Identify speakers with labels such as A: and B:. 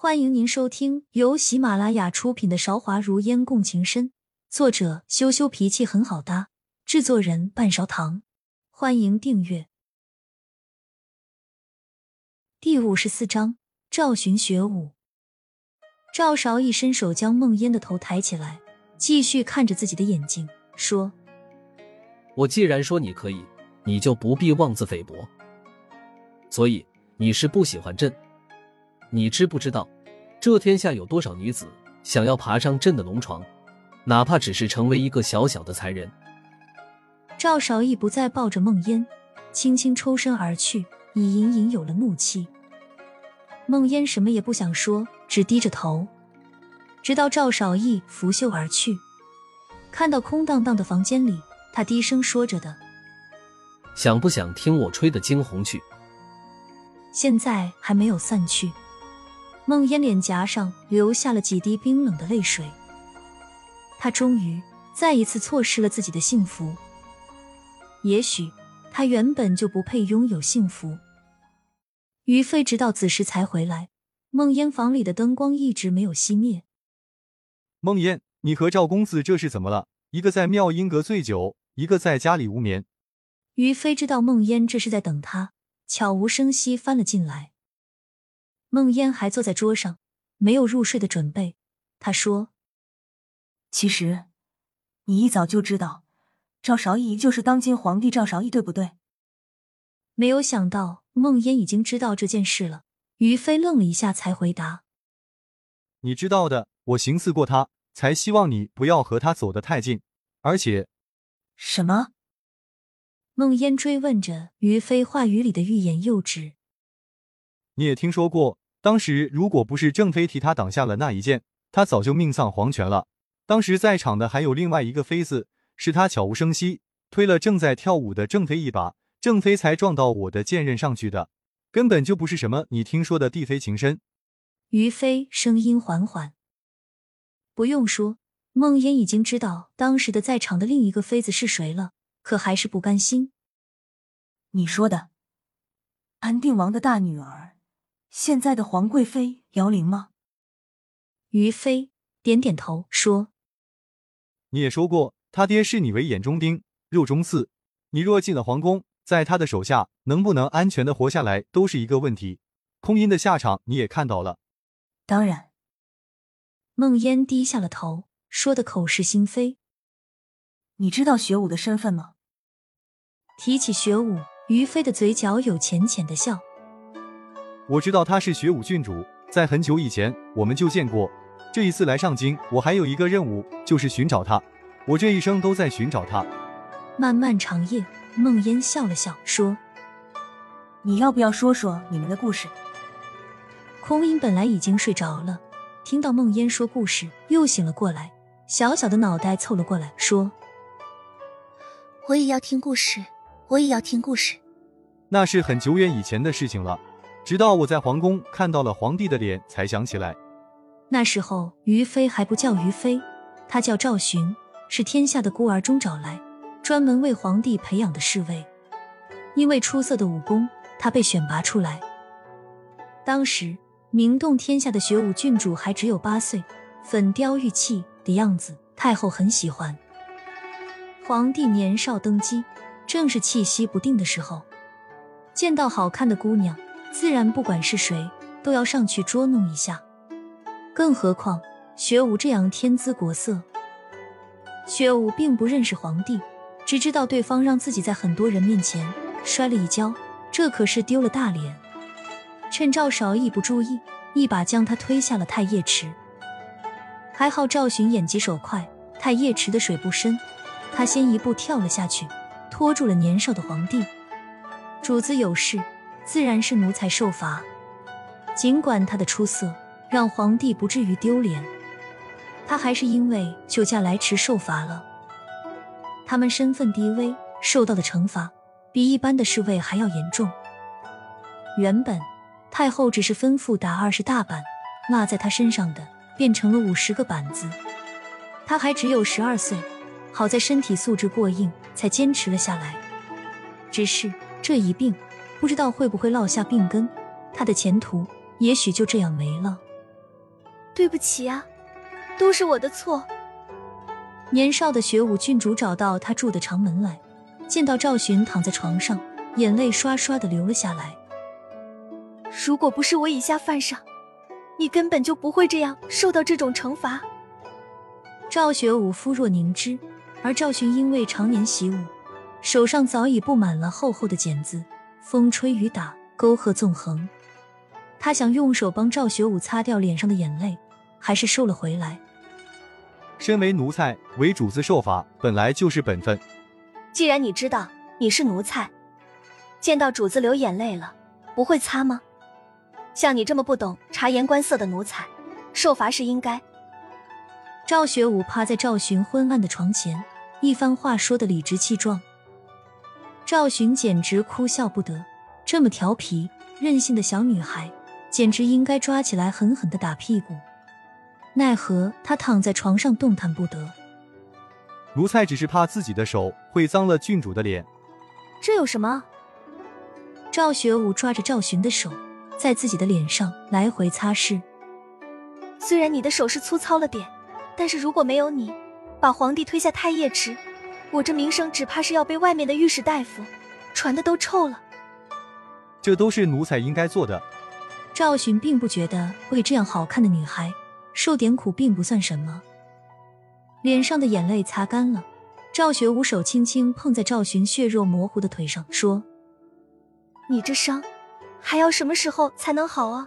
A: 欢迎您收听由喜马拉雅出品的《韶华如烟共情深》，作者羞羞脾气很好搭，制作人半勺糖。欢迎订阅。第五十四章：赵寻学武。赵韶一伸手将梦烟的头抬起来，继续看着自己的眼睛，说：“
B: 我既然说你可以，你就不必妄自菲薄。所以你是不喜欢朕？”你知不知道，这天下有多少女子想要爬上朕的龙床，哪怕只是成为一个小小的才人？
A: 赵少义不再抱着梦烟，轻轻抽身而去，已隐隐有了怒气。梦烟什么也不想说，只低着头，直到赵少义拂袖而去。看到空荡荡的房间里，他低声说着的：“
B: 想不想听我吹的惊鸿曲？”
A: 现在还没有散去。梦烟脸颊上流下了几滴冰冷的泪水，她终于再一次错失了自己的幸福。也许她原本就不配拥有幸福。于飞直到子时才回来，梦烟房里的灯光一直没有熄灭。
C: 梦烟，你和赵公子这是怎么了？一个在妙音阁醉酒，一个在家里无眠。
A: 于飞知道梦烟这是在等他，悄无声息翻了进来。梦烟还坐在桌上，没有入睡的准备。他说：“
D: 其实，你一早就知道赵韶义就是当今皇帝赵韶义，对不对？”
A: 没有想到梦烟已经知道这件事了。于飞愣了一下，才回答：“
C: 你知道的，我行刺过他，才希望你不要和他走得太近。而且，
D: 什么？”
A: 梦烟追问着，于飞话语里的欲言又止。
C: 你也听说过，当时如果不是郑妃替他挡下了那一剑，他早就命丧黄泉了。当时在场的还有另外一个妃子，是他悄无声息推了正在跳舞的郑妃一把，郑妃才撞到我的剑刃上去的，根本就不是什么你听说的帝妃情深。
A: 于飞声音缓缓，不用说，梦烟已经知道当时的在场的另一个妃子是谁了，可还是不甘心。
D: 你说的，安定王的大女儿。现在的皇贵妃姚玲吗？
A: 于飞点点头说：“
C: 你也说过，他爹视你为眼中钉、肉中刺。你若进了皇宫，在他的手下，能不能安全的活下来，都是一个问题。空音的下场你也看到了。”
D: 当然。
A: 梦烟低下了头，说的口是心非。
D: 你知道学武的身份吗？
A: 提起学武，于飞的嘴角有浅浅的笑。
C: 我知道他是学武郡主，在很久以前我们就见过。这一次来上京，我还有一个任务，就是寻找他。我这一生都在寻找他。
A: 漫漫长夜，梦烟笑了笑说：“
D: 你要不要说说你们的故事？”
A: 空音本来已经睡着了，听到梦烟说故事，又醒了过来，小小的脑袋凑了过来，说：“
E: 我也要听故事，我也要听故事。”
C: 那是很久远以前的事情了。直到我在皇宫看到了皇帝的脸，才想起来。
A: 那时候于飞还不叫于飞，他叫赵寻，是天下的孤儿中找来，专门为皇帝培养的侍卫。因为出色的武功，他被选拔出来。当时名动天下的学武郡主还只有八岁，粉雕玉砌的样子，太后很喜欢。皇帝年少登基，正是气息不定的时候，见到好看的姑娘。自然，不管是谁，都要上去捉弄一下。更何况学武这样天姿国色，学武并不认识皇帝，只知道对方让自己在很多人面前摔了一跤，这可是丢了大脸。趁赵少义不注意，一把将他推下了太液池。还好赵寻眼疾手快，太液池的水不深，他先一步跳了下去，拖住了年少的皇帝。主子有事。自然是奴才受罚。尽管他的出色让皇帝不至于丢脸，他还是因为救驾来迟受罚了。他们身份低微，受到的惩罚比一般的侍卫还要严重。原本太后只是吩咐打二十大板，落在他身上的变成了五十个板子。他还只有十二岁，好在身体素质过硬，才坚持了下来。只是这一病。不知道会不会落下病根，他的前途也许就这样没了。
E: 对不起啊，都是我的错。
A: 年少的学武郡主找到他住的长门来，见到赵寻躺在床上，眼泪刷刷的流了下来。
E: 如果不是我以下犯上，你根本就不会这样受到这种惩罚。
A: 赵学武肤若凝脂，而赵寻因为常年习武，手上早已布满了厚厚的茧子，风吹雨打，沟壑纵横。他想用手帮赵学武擦掉脸上的眼泪，还是收了回来。
C: 身为奴才，为主子受罚本来就是本分。
E: 既然你知道你是奴才，见到主子流眼泪了，不会擦吗？像你这么不懂察言观色的奴才，受罚是应该。
A: 赵学武趴在赵寻昏暗的床前，一番话说得理直气壮。赵寻简直哭笑不得，这么调皮任性的小女孩，简直应该抓起来狠狠的打屁股。奈何他躺在床上动弹不得。
C: 奴才只是怕自己的手会脏了郡主的脸。
E: 这有什么？
A: 赵学武抓着赵寻的手，在自己的脸上来回擦拭。
E: 虽然你的手是粗糙了点，但是如果没有你，把皇帝推下太液池，我这名声只怕是要被外面的御史大夫传的都臭了。
C: 这都是奴才应该做的。
A: 赵寻并不觉得为这样好看的女孩。受点苦并不算什么，脸上的眼泪擦干了。赵学武手轻轻碰在赵寻血肉模糊的腿上，说：“
E: 你这伤还要什么时候才能好啊？”